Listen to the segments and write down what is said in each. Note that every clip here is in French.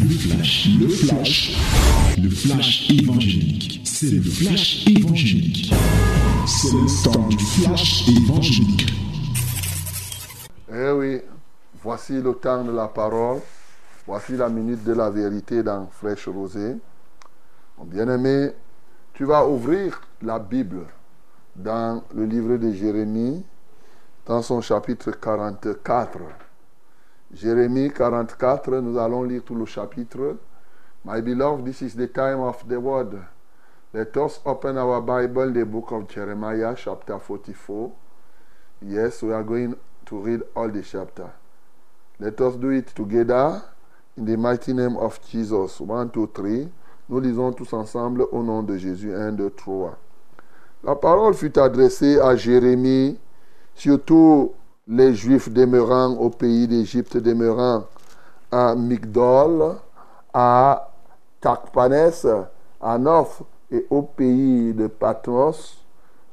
Le flash, le flash, le flash évangélique. C'est le flash évangélique. C'est le temps du flash évangélique. Eh oui, voici le temps de la parole. Voici la minute de la vérité dans Fraîche Rosée. Mon bien-aimé, tu vas ouvrir la Bible dans le livre de Jérémie, dans son chapitre 44. Jérémie 44, nous allons lire tout le chapitre. My beloved, this is the time of the word. Let us open our Bible, the book of Jeremiah, chapter 44. Yes, we are going to read all the chapter. Let us do it together in the mighty name of Jesus. One, two, three. Nous lisons tous ensemble au nom de Jésus. 1, 2, 3. La parole fut adressée à Jérémie, surtout les Juifs demeurant au pays d'Égypte, demeurant à Migdol, à Takpanes, à Noph et au pays de Patmos,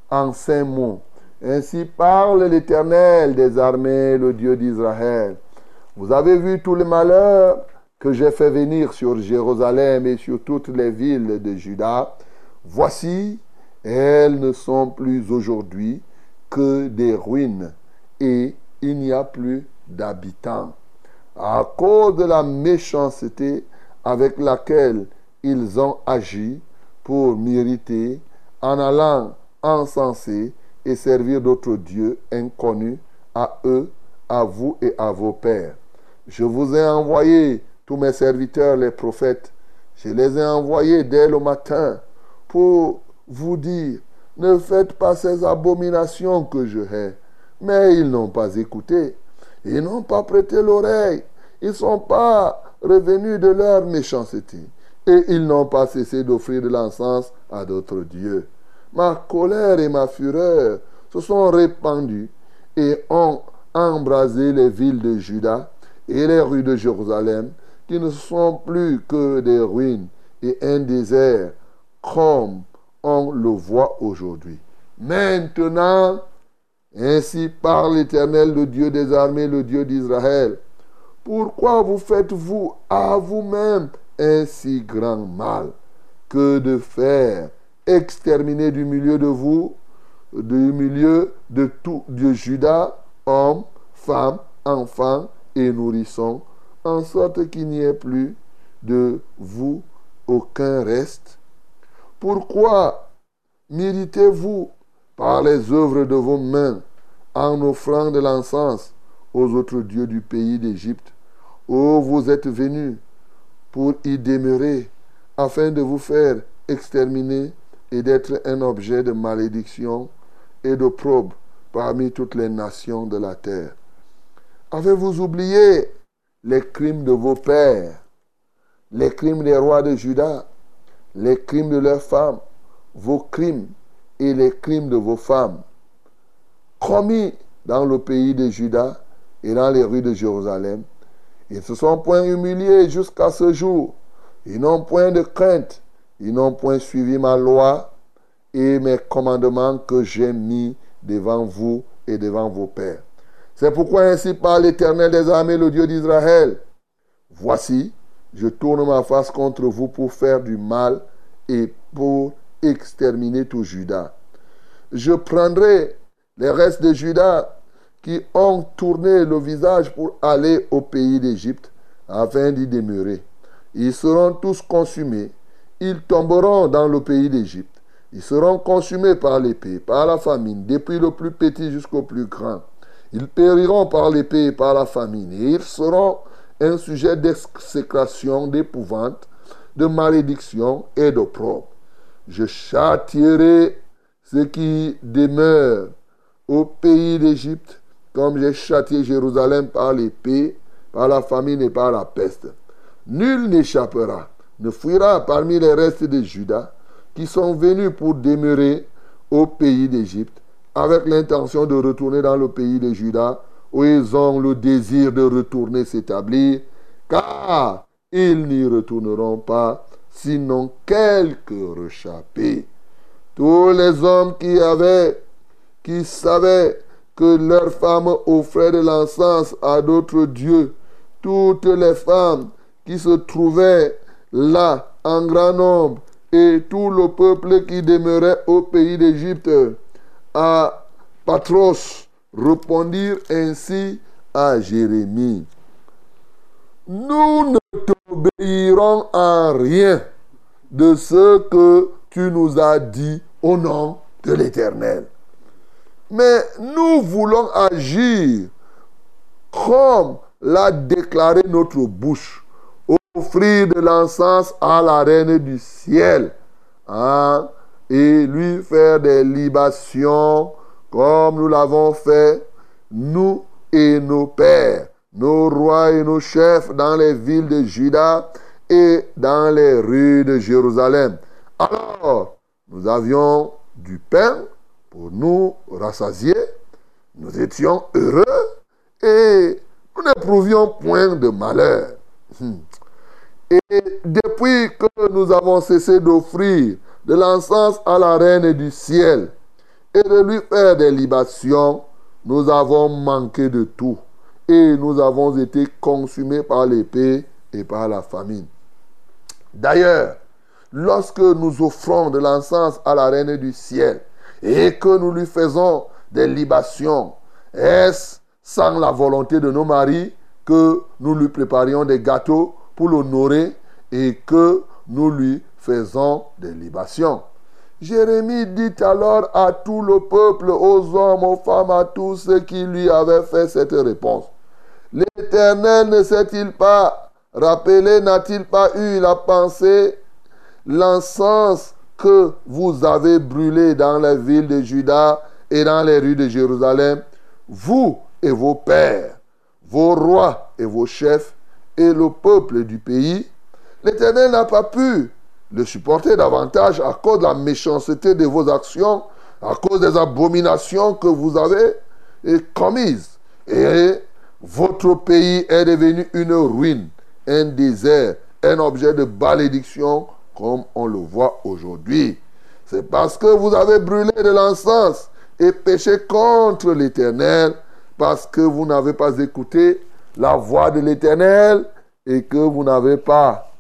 en cinq mots. Ainsi parle l'Éternel des armées, le Dieu d'Israël. Vous avez vu tout le malheur que j'ai fait venir sur Jérusalem et sur toutes les villes de Juda. Voici, elles ne sont plus aujourd'hui que des ruines et il n'y a plus d'habitants. À cause de la méchanceté avec laquelle ils ont agi pour mériter en allant encenser et servir d'autres dieux inconnus à eux, à vous et à vos pères. Je vous ai envoyé tous mes serviteurs, les prophètes. Je les ai envoyés dès le matin pour vous dire, ne faites pas ces abominations que je hais. Mais ils n'ont pas écouté. Ils n'ont pas prêté l'oreille. Ils ne sont pas revenus de leur méchanceté. Et ils n'ont pas cessé d'offrir de l'encens à d'autres dieux. Ma colère et ma fureur se sont répandues et ont embrasé les villes de Juda et les rues de Jérusalem, qui ne sont plus que des ruines et un désert, comme on le voit aujourd'hui. Maintenant, ainsi parle l'Éternel, le Dieu des armées, le Dieu d'Israël. Pourquoi vous faites-vous à vous-même un si grand mal que de faire exterminer du milieu de vous, du milieu de tout de Judas, hommes, femmes, enfants et nourrissons, en sorte qu'il n'y ait plus de vous aucun reste? Pourquoi méritez-vous par les œuvres de vos mains en offrant de l'encens aux autres dieux du pays d'Égypte, où vous êtes venus pour y demeurer, afin de vous faire exterminer et d'être un objet de malédiction et de probe parmi toutes les nations de la terre. Avez-vous oublié les crimes de vos pères, les crimes des rois de Juda, les crimes de leurs femmes, vos crimes et les crimes de vos femmes, commis dans le pays de Juda et dans les rues de Jérusalem. Ils se sont point humiliés jusqu'à ce jour. Ils n'ont point de crainte. Ils n'ont point suivi ma loi et mes commandements que j'ai mis devant vous et devant vos pères. C'est pourquoi ainsi parle l'Éternel des armées, le Dieu d'Israël. Voici, je tourne ma face contre vous pour faire du mal et pour exterminer tout Judas. Je prendrai les restes de Judas qui ont tourné le visage pour aller au pays d'Égypte afin d'y demeurer. Ils seront tous consumés. Ils tomberont dans le pays d'Égypte. Ils seront consumés par l'épée, par la famine, depuis le plus petit jusqu'au plus grand. Ils périront par l'épée et par la famine. Et ils seront un sujet d'exécration, d'épouvante, de malédiction et d'opprobre. Je châtierai ceux qui demeurent au pays d'Égypte, comme j'ai châtié Jérusalem par l'épée, par la famine et par la peste. Nul n'échappera, ne fuira parmi les restes de Judas, qui sont venus pour demeurer au pays d'Égypte, avec l'intention de retourner dans le pays de Judas, où ils ont le désir de retourner s'établir, car ils n'y retourneront pas, sinon quelques rechappés. Tous les hommes qui avaient, qui savaient que leurs femmes offraient de l'encens à d'autres dieux, toutes les femmes qui se trouvaient là en grand nombre et tout le peuple qui demeurait au pays d'Égypte à Patros répondirent ainsi à Jérémie. Nous ne t'obéirons en rien de ce que tu nous as dit au nom de l'Éternel. Mais nous voulons agir comme l'a déclaré notre bouche, offrir de l'encens à la reine du ciel, hein, et lui faire des libations comme nous l'avons fait, nous et nos pères, nos rois et nos chefs dans les villes de Juda et dans les rues de Jérusalem. Alors, nous avions du pain pour nous rassasier, nous étions heureux et nous n'éprouvions point de malheur. Hmm. Et depuis que nous avons cessé d'offrir de l'encens à la reine du ciel et de lui faire des libations, nous avons manqué de tout et nous avons été consumés par l'épée et par la famine. D'ailleurs, lorsque nous offrons de l'encens à la reine du ciel et que nous lui faisons des libations, est-ce sans la volonté de nos maris que nous lui préparions des gâteaux pour l'honorer et que nous lui faisons des libations? Jérémie dit alors à tout le peuple, aux hommes, aux femmes, à tous ceux qui lui avaient fait cette réponse. L'Éternel ne s'est-il pas rappelé, n'a-t-il pas eu la pensée, l'encens que vous avez brûlé dans les villes de Juda et dans les rues de Jérusalem, vous et vos pères, vos rois et vos chefs et le peuple du pays, l'Éternel n'a pas pu le supporter davantage à cause de la méchanceté de vos actions, à cause des abominations que vous avez commises. Et votre pays est devenu une ruine, un désert, un objet de malédiction comme on le voit aujourd'hui. C'est parce que vous avez brûlé de l'encens et péché contre l'Éternel, parce que vous n'avez pas écouté la voix de l'Éternel et que vous n'avez pas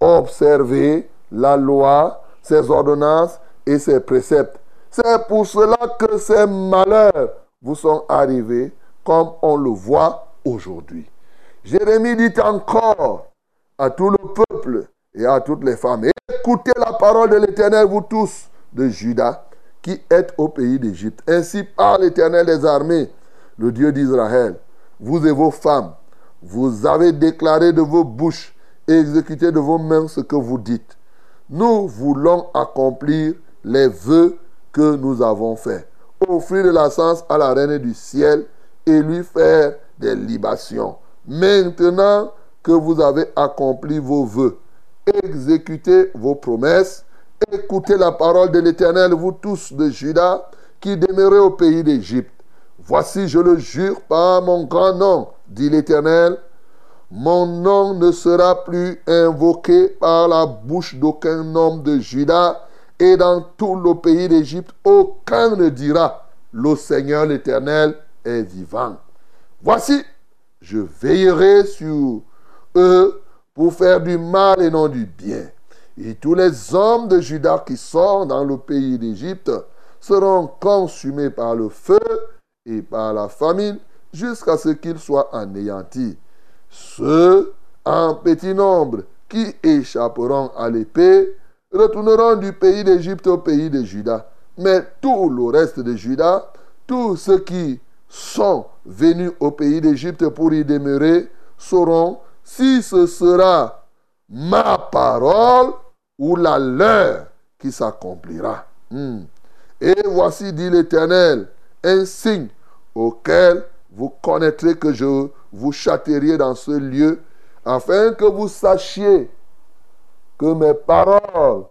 observé la loi, ses ordonnances et ses préceptes. C'est pour cela que ces malheurs vous sont arrivés comme on le voit aujourd'hui. Jérémie dit encore à tout le peuple et à toutes les femmes, écoutez la parole de l'Éternel, vous tous de Juda, qui êtes au pays d'Égypte. Ainsi parle l'Éternel des armées, le Dieu d'Israël. Vous et vos femmes, vous avez déclaré de vos bouches et exécuté de vos mains ce que vous dites. Nous voulons accomplir les vœux que nous avons faits. Offrir de la sens à la reine du ciel et lui faire des libations. Maintenant que vous avez accompli vos vœux, exécutez vos promesses, écoutez la parole de l'Éternel, vous tous de Juda, qui demeurez au pays d'Égypte. Voici, je le jure par mon grand nom, dit l'Éternel, mon nom ne sera plus invoqué par la bouche d'aucun homme de Juda, et dans tout le pays d'Égypte, aucun ne dira, le Seigneur l'Éternel est vivant. Voici, je veillerai sur eux pour faire du mal et non du bien. Et tous les hommes de Juda qui sont dans le pays d'Égypte seront consumés par le feu et par la famine jusqu'à ce qu'ils soient anéantis. Ceux en petit nombre qui échapperont à l'épée retourneront du pays d'Égypte au pays de Juda. Mais tout le reste de Juda, tous ceux qui sont venus au pays d'Égypte pour y demeurer, sauront si ce sera ma parole ou la leur qui s'accomplira. Hmm. Et voici, dit l'Éternel, un signe auquel vous connaîtrez que je vous châtierai dans ce lieu, afin que vous sachiez que mes paroles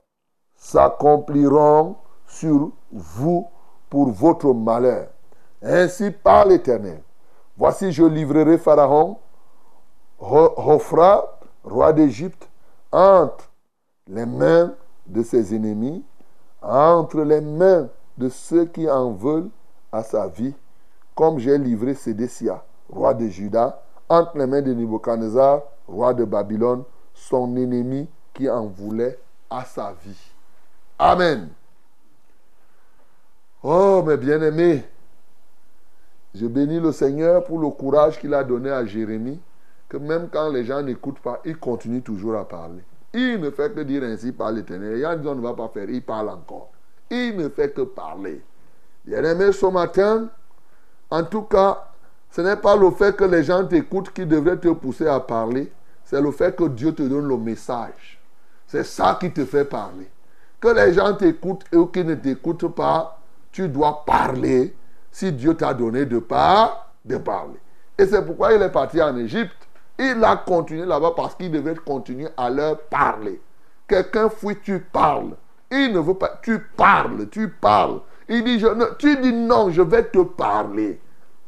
s'accompliront sur vous pour votre malheur. Ainsi parle l'Éternel. Voici, je livrerai Pharaon, Hophra, roi d'Égypte, entre les mains de ses ennemis, entre les mains de ceux qui en veulent à sa vie, comme j'ai livré Sédécia, roi de Juda, entre les mains de Nebuchadnezzar, roi de Babylone, son ennemi qui en voulait à sa vie. Amen. Oh, mes bien-aimés, je bénis le Seigneur pour le courage qu'il a donné à Jérémie, que même quand les gens n'écoutent pas, il continue toujours à parler. Il ne fait que dire ainsi par l'Éternel. Gens disent on ne va pas faire, il parle encore. Il ne fait que parler. Bien-aimé, ce matin, en tout cas, ce n'est pas le fait que les gens t'écoutent qui devrait te pousser à parler, c'est le fait que Dieu te donne le message. C'est ça qui te fait parler. Que les gens t'écoutent ou qui ne t'écoutent pas, tu dois parler si Dieu t'a donné de part, de parler. Et c'est pourquoi il est parti en Égypte. Il a continué là-bas parce qu'il devait continuer à leur parler. Quelqu'un fouille, tu parles. Il ne veut pas, tu parles, tu parles. Il dit, je, tu dis non, je vais te parler.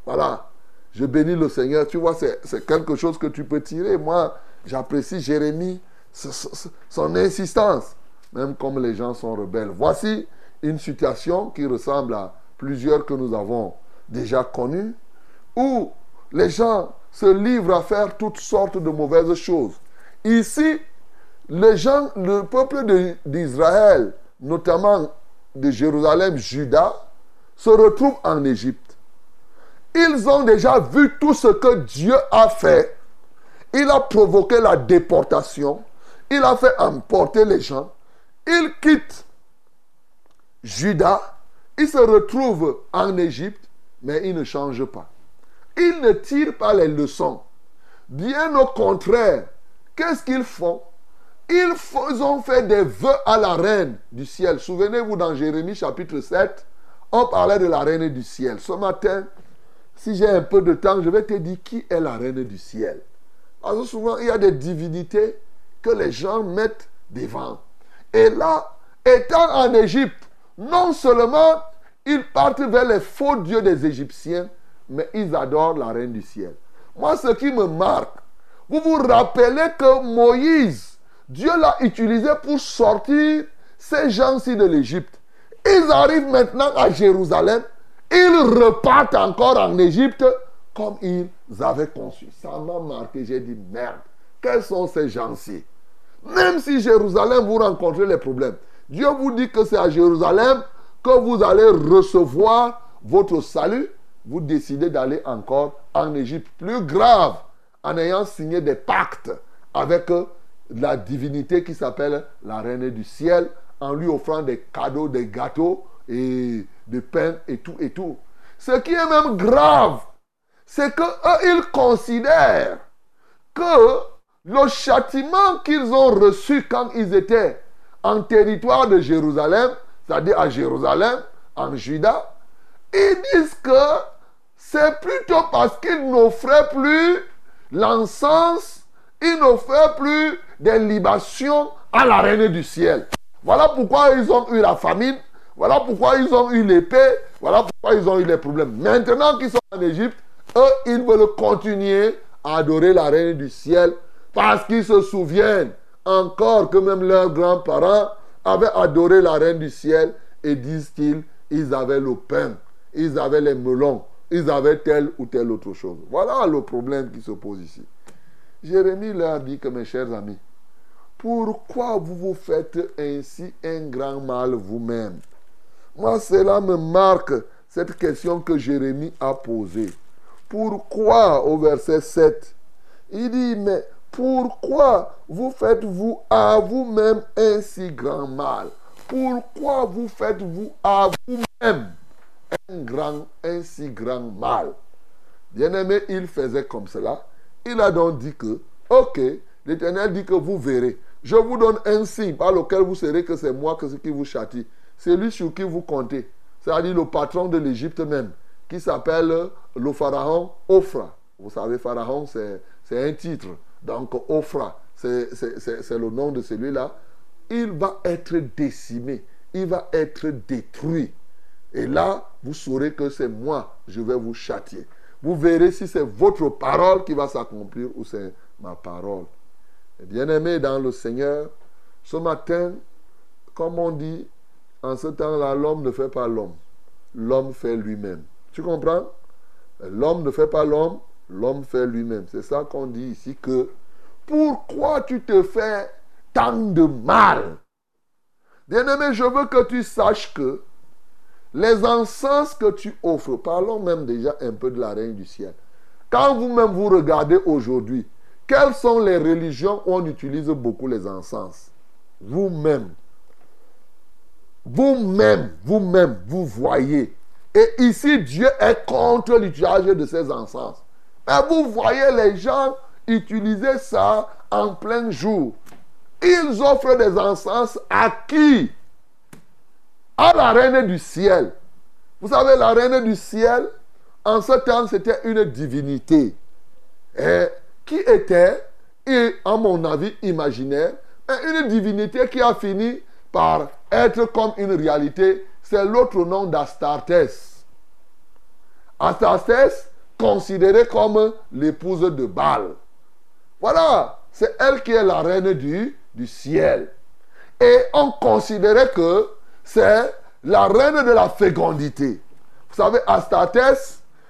Voilà. Je bénis le Seigneur. Tu vois, c'est quelque chose que tu peux tirer. Moi, j'apprécie Jérémie, son insistance, même comme les gens sont rebelles. Voici une situation qui ressemble à plusieurs que nous avons déjà connues, où les gens se livrent à faire toutes sortes de mauvaises choses. Ici, les gens, le peuple d'Israël, notamment de Jérusalem, Juda, se retrouvent en Égypte. Ils ont déjà vu tout ce que Dieu a fait. Il a provoqué la déportation. Il a fait emporter les gens. Ils quittent Juda. Ils se retrouvent en Égypte, mais ils ne changent pas. Ils ne tirent pas les leçons. Bien au contraire, qu'est-ce qu'ils font? Ils ont fait des vœux à la reine du ciel. Souvenez-vous dans Jérémie chapitre 7, on parlait de la reine du ciel. Ce matin, si j'ai un peu de temps, je vais te dire qui est la reine du ciel. Parce que souvent, il y a des divinités que les gens mettent devant. Et là, étant en Égypte, non seulement ils partent vers les faux dieux des Égyptiens, mais ils adorent la reine du ciel. Moi, ce qui me marque, vous vous rappelez que Moïse, Dieu l'a utilisé pour sortir ces gens-ci de l'Égypte. Ils arrivent maintenant à Jérusalem. Ils repartent encore en Égypte comme ils avaient conçu. Ça m'a marqué. J'ai dit, merde, quels sont ces gens-ci? Même si Jérusalem, vous rencontrez les problèmes. Dieu vous dit que c'est à Jérusalem que vous allez recevoir votre salut. Vous décidez d'aller encore en Égypte. Plus grave, en ayant signé des pactes avec eux la divinité qui s'appelle la reine du ciel en lui offrant des cadeaux, des gâteaux et des pains et tout et tout. Ce qui est même grave, c'est que ils considèrent que le châtiment qu'ils ont reçu quand ils étaient en territoire de Jérusalem, c'est-à-dire à Jérusalem, en Juda, ils disent que c'est plutôt parce qu'ils n'offraient plus l'encens, ils n'offraient plus des libations à la reine du ciel. Voilà pourquoi ils ont eu la famine. Voilà pourquoi ils ont eu l'épée. Voilà pourquoi ils ont eu les problèmes. Maintenant qu'ils sont en Égypte, eux, ils veulent continuer à adorer la reine du ciel parce qu'ils se souviennent encore que même leurs grands-parents avaient adoré la reine du ciel et disent-ils, ils avaient le pain, ils avaient les melons, ils avaient telle ou telle autre chose. Voilà le problème qui se pose ici. Jérémie leur dit que mes chers amis, pourquoi vous vous faites ainsi un grand mal vous-même? Moi, cela me marque cette question que Jérémie a posée. Pourquoi, au verset 7, il dit, mais pourquoi vous faites-vous à vous-même un si grand mal? Pourquoi vous faites-vous à vous-même un, grand, un si grand mal? Bien-aimé, il faisait comme cela. Il a donc dit que, ok, l'Éternel dit que vous verrez. Je vous donne un signe par lequel vous saurez que c'est moi qui vous châtie. C'est lui sur qui vous comptez. C'est-à-dire le patron de l'Égypte même, qui s'appelle le pharaon Ophra. Vous savez, pharaon, c'est un titre. Donc, Ophra, c'est le nom de celui-là. Il va être décimé. Il va être détruit. Et là, vous saurez que c'est moi, je vais vous châtier. Vous verrez si c'est votre parole qui va s'accomplir ou c'est ma parole. Bien-aimé dans le Seigneur, ce matin, comme on dit, en ce temps-là, l'homme ne fait pas l'homme. L'homme fait lui-même. Tu comprends? L'homme ne fait pas l'homme, l'homme fait lui-même. C'est ça qu'on dit ici que pourquoi tu te fais tant de mal? Bien-aimé, je veux que tu saches que les encens que tu offres, parlons même déjà un peu de la reine du ciel. Quand vous-même vous regardez aujourd'hui, quelles sont les religions où on utilise beaucoup les encens? Vous-même. Vous-même, vous-même, vous voyez. Et ici, Dieu est contre l'utilisation de ces encens. Mais vous voyez les gens utiliser ça en plein jour. Ils offrent des encens à qui? À la reine du ciel. Vous savez, la reine du ciel, en ce temps, c'était une divinité. Et qui était, et à mon avis imaginaire, une divinité qui a fini par être comme une réalité. C'est l'autre nom d'Astartés. Astartés, considérée comme l'épouse de Baal. Voilà, c'est elle qui est la reine du, du ciel. Et on considérait que c'est la reine de la fécondité. Vous savez, Astartés,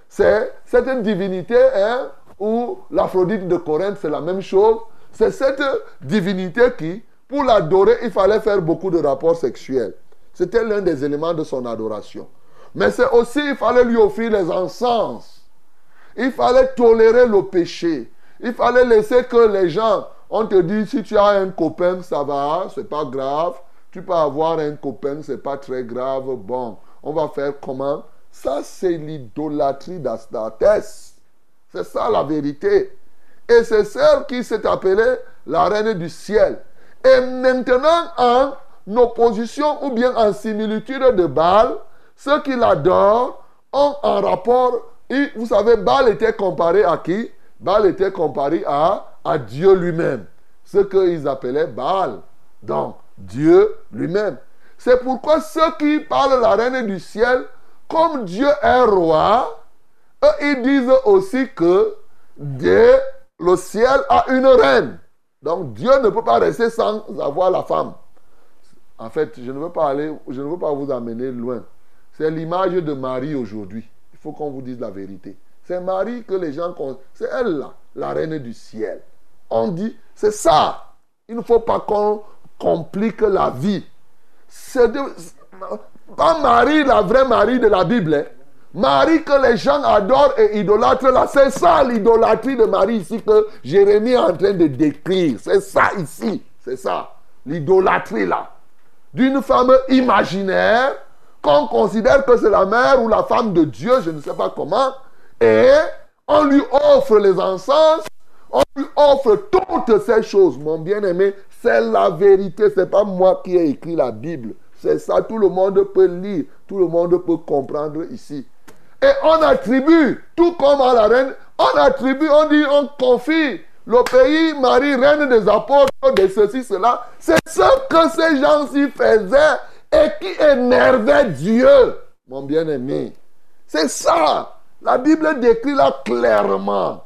c'est cette divinité hein, où l'Aphrodite de Corinthe, c'est la même chose. C'est cette divinité qui, pour l'adorer, il fallait faire beaucoup de rapports sexuels. C'était l'un des éléments de son adoration. Mais c'est aussi, il fallait lui offrir les encens. Il fallait tolérer le péché. Il fallait laisser que les gens, on te dit, si tu as un copain, ça va, c'est pas grave. Tu peux avoir un copain, c'est pas très grave. Bon, on va faire comment? Ça, c'est l'idolâtrie d'Astartés. C'est ça la vérité. Et c'est celle qui s'est appelée la reine du ciel. Et maintenant, en opposition ou bien en similitude de Baal, ceux qui l'adorent ont un rapport. Et vous savez, Baal était comparé à qui? Baal était comparé à, à Dieu lui-même. Ce qu'ils appelaient Baal. Donc, Dieu lui-même. C'est pourquoi ceux qui parlent la reine du ciel, comme Dieu est roi, ils disent aussi que Dieu, le ciel a une reine. Donc Dieu ne peut pas rester sans avoir la femme. En fait, je ne veux pas aller, je ne veux pas vous amener loin. C'est l'image de Marie aujourd'hui. Faut qu'on vous dise la vérité. C'est Marie que les gens C'est elle là, la reine du ciel. On dit, c'est ça. Il ne faut pas qu'on complique la vie. C'est pas Marie, la vraie Marie de la Bible. Hein. Marie que les gens adorent et idolâtrent là, c'est ça l'idolâtrie de Marie ici que Jérémie est en train de décrire. C'est ça ici, c'est ça, l'idolâtrie là. D'une femme imaginaire qu'on considère que c'est la mère ou la femme de Dieu, je ne sais pas comment, et on lui offre les encens, on lui offre toutes ces choses. Mon bien-aimé, c'est la vérité, c'est pas moi qui ai écrit la Bible. C'est ça, tout le monde peut lire, tout le monde peut comprendre ici. Et on attribue, tout comme à la reine, on attribue, on dit, on confie le pays, Marie, reine des apôtres, de ceci, cela. C'est ce que ces gens-ci faisaient et qui énervait Dieu, mon bien-aimé. C'est ça. La Bible décrit là clairement.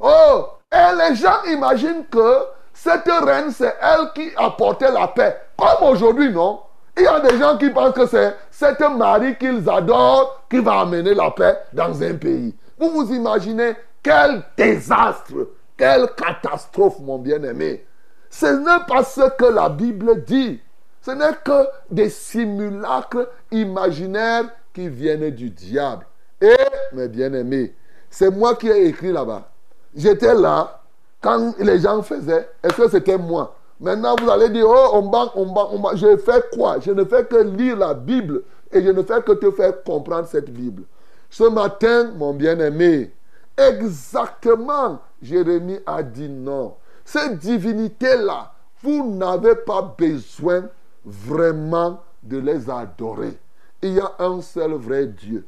Oh, et les gens imaginent que cette reine, c'est elle qui apportait la paix. Comme aujourd'hui, non? Il y a des gens qui pensent que c'est cette Marie qu'ils adorent qui va amener la paix dans un pays. Vous vous imaginez quel désastre, quelle catastrophe, mon bien-aimé. Ce n'est pas ce que la Bible dit. Ce n'est que des simulacres imaginaires qui viennent du diable. Et, mes bien-aimés, c'est moi qui ai écrit là-bas. J'étais là quand les gens faisaient. Est-ce que c'était moi? Maintenant, vous allez dire, oh, on banque, on banque, on banque. Je fais quoi? Je ne fais que lire la Bible et je ne fais que te faire comprendre cette Bible. Ce matin, mon bien-aimé, exactement, Jérémie a dit non. Cette divinité-là, vous n'avez pas besoin vraiment de les adorer. Il y a un seul vrai Dieu.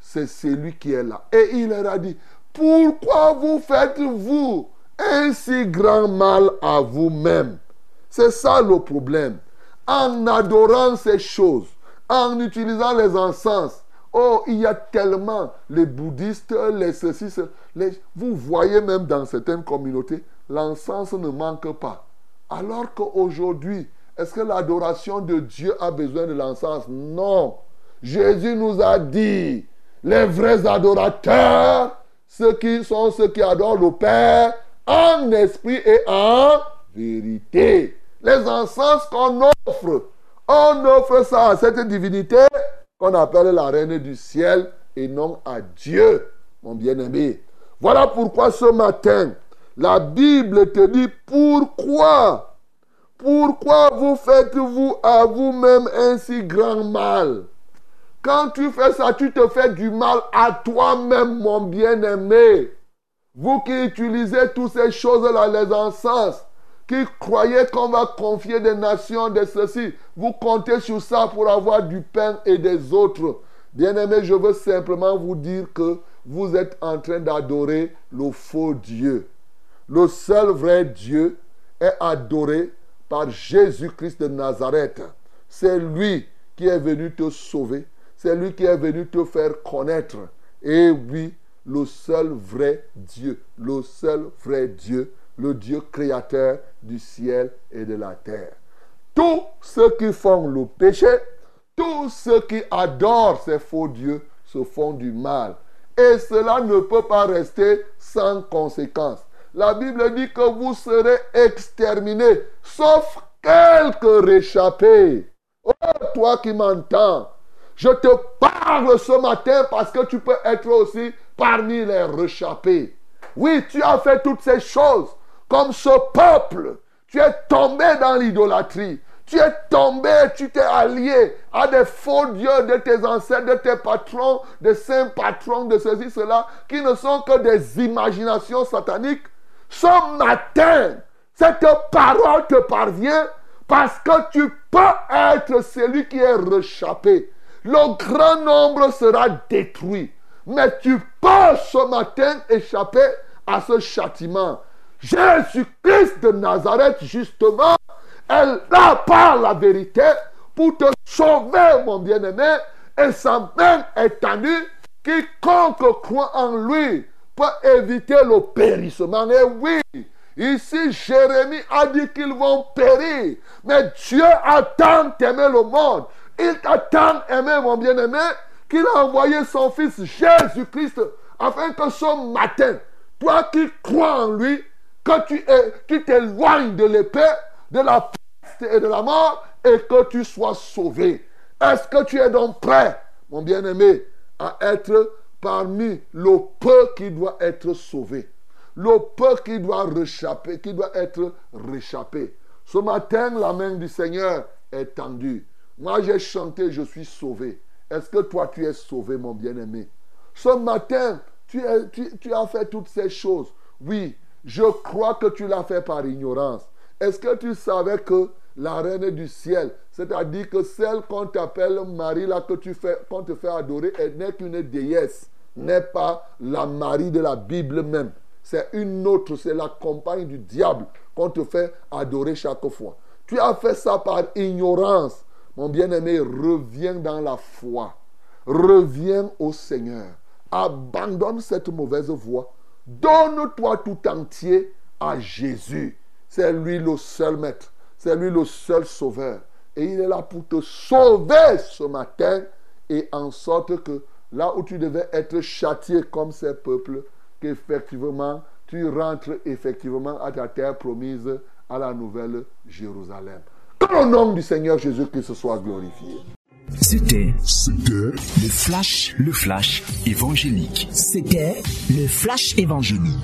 C'est celui qui est là. Et il leur a dit, pourquoi vous faites-vous un si grand mal à vous-même? C'est ça le problème. En adorant ces choses, en utilisant les encens, oh, il y a tellement les bouddhistes, les ceci, vous voyez même dans certaines communautés, l'encens ne manque pas. Alors qu'aujourd'hui, est-ce que l'adoration de Dieu a besoin de l'encens? Non. Jésus nous a dit, les vrais adorateurs, ceux qui sont ceux qui adorent le Père en esprit et en vérité. Les encens qu'on offre, on offre ça à cette divinité qu'on appelle la reine du ciel et non à Dieu, mon bien-aimé. Voilà pourquoi ce matin, la Bible te dit pourquoi Pourquoi vous faites-vous à vous-même un si grand mal? Quand tu fais ça, tu te fais du mal à toi-même, mon bien-aimé. Vous qui utilisez toutes ces choses-là, les encens, qui croyez qu'on va confier des nations, de ceci, vous comptez sur ça pour avoir du pain et des autres. Bien-aimé, je veux simplement vous dire que vous êtes en train d'adorer le faux Dieu. Le seul vrai Dieu est adoré par Jésus-Christ de Nazareth. C'est lui qui est venu te sauver. C'est lui qui est venu te faire connaître. Et oui, le seul vrai Dieu, le seul vrai Dieu, le Dieu créateur du ciel et de la terre. Tous ceux qui font le péché, tous ceux qui adorent ces faux dieux se font du mal. Et cela ne peut pas rester sans conséquence. La Bible dit que vous serez exterminés, sauf quelques réchappés. Oh, toi qui m'entends, je te parle ce matin parce que tu peux être aussi parmi les réchappés. Oui, tu as fait toutes ces choses comme ce peuple. Tu es tombé dans l'idolâtrie. Tu es tombé, tu t'es allié à des faux dieux de tes ancêtres, de tes patrons, des saints patrons, de ceci, cela, qui ne sont que des imaginations sataniques. Ce matin, cette parole te parvient parce que tu peux être celui qui est réchappé. Le grand nombre sera détruit. Mais tu peux ce matin échapper à ce châtiment. Jésus-Christ de Nazareth, justement, elle là par la vérité pour te sauver, mon bien-aimé, et sa main étendue. Quiconque croit en lui peut éviter le périssement. Et oui, ici Jérémie a dit qu'ils vont périr. Mais Dieu a tant aimé le monde. Il t'a tant aimé, mon bien-aimé, qu'il a envoyé son fils Jésus-Christ afin que ce matin, toi qui crois en lui, que tu, tu t'éloignes de l'épée, de la peste et de la mort et que tu sois sauvé. Est-ce que tu es donc prêt, mon bien-aimé, à être parmi le peu qui doit être sauvé, le peu qui doit réchapper, qui doit être réchappé. Ce matin, la main du Seigneur est tendue. Moi, j'ai chanté, je suis sauvé. Est-ce que toi, tu es sauvé, mon bien-aimé? Ce matin, tu, as fait toutes ces choses. Oui, je crois que tu l'as fait par ignorance. Est-ce que tu savais que la reine du ciel, c'est-à-dire que celle qu'on t'appelle Marie, là, que tu fais, qu'on te fait adorer, elle n'est qu'une déesse, n'est pas la Marie de la Bible même. C'est une autre, c'est la compagne du diable qu'on te fait adorer chaque fois. Tu as fait ça par ignorance. Mon bien-aimé, reviens dans la foi. Reviens au Seigneur. Abandonne cette mauvaise voie. Donne-toi tout entier à Jésus. C'est lui le seul maître. C'est lui le seul sauveur. Et il est là pour te sauver ce matin et en sorte que là où tu devais être châtié comme ces peuples, qu'effectivement tu rentres effectivement à ta terre promise à la nouvelle Jérusalem. Que le nom du Seigneur Jésus-Christ soit glorifié. C'était C'était le flash, le flash évangélique. C'était le flash évangélique.